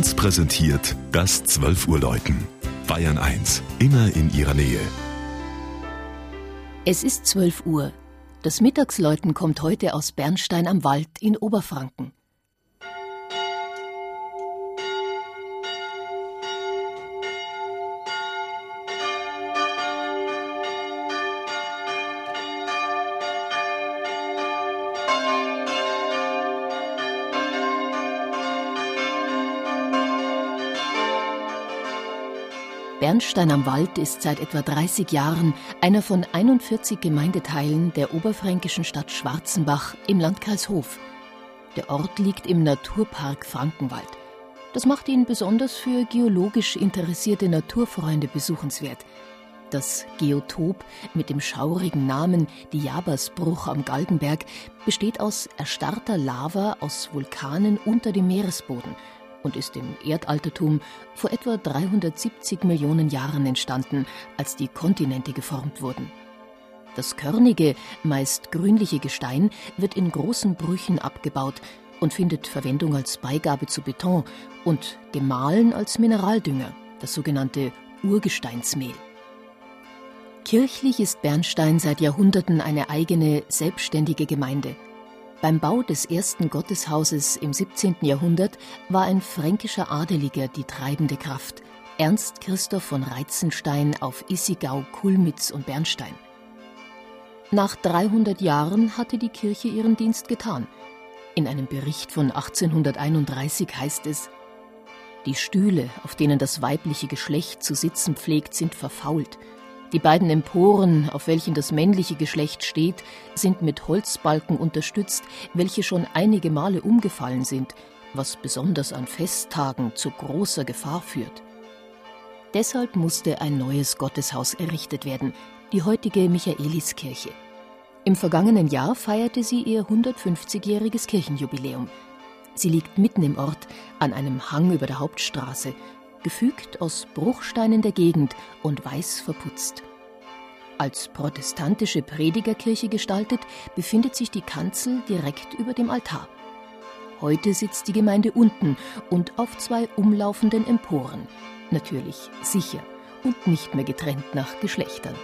1 präsentiert das 12 Uhr Läuten. Bayern 1, immer in ihrer Nähe. Es ist 12 Uhr. Das Mittagsläuten kommt heute aus Bernstein am Wald in Oberfranken. Bernstein am Wald ist seit etwa 30 Jahren einer von 41 Gemeindeteilen der oberfränkischen Stadt Schwarzenbach im Landkreis Hof. Der Ort liegt im Naturpark Frankenwald. Das macht ihn besonders für geologisch interessierte Naturfreunde besuchenswert. Das Geotop mit dem schaurigen Namen Diabersbruch am Galgenberg besteht aus erstarrter Lava aus Vulkanen unter dem Meeresboden – und ist im Erdaltertum vor etwa 370 Millionen Jahren entstanden, als die Kontinente geformt wurden. Das körnige, meist grünliche Gestein wird in großen Brüchen abgebaut und findet Verwendung als Beigabe zu Beton und gemahlen als Mineraldünger, das sogenannte Urgesteinsmehl. Kirchlich ist Bernstein seit Jahrhunderten eine eigene, selbstständige Gemeinde – beim Bau des ersten Gotteshauses im 17. Jahrhundert war ein fränkischer Adeliger die treibende Kraft, Ernst Christoph von Reitzenstein auf Issigau, Kulmitz und Bernstein. Nach 300 Jahren hatte die Kirche ihren Dienst getan. In einem Bericht von 1831 heißt es, die Stühle, auf denen das weibliche Geschlecht zu sitzen pflegt, sind verfault die beiden Emporen, auf welchen das männliche Geschlecht steht, sind mit Holzbalken unterstützt, welche schon einige Male umgefallen sind, was besonders an Festtagen zu großer Gefahr führt. Deshalb musste ein neues Gotteshaus errichtet werden, die heutige Michaeliskirche. Im vergangenen Jahr feierte sie ihr 150-jähriges Kirchenjubiläum. Sie liegt mitten im Ort, an einem Hang über der Hauptstraße, gefügt aus Bruchsteinen der Gegend und weiß verputzt. Als protestantische Predigerkirche gestaltet, befindet sich die Kanzel direkt über dem Altar. Heute sitzt die Gemeinde unten und auf zwei umlaufenden Emporen. Natürlich sicher und nicht mehr getrennt nach Geschlechtern.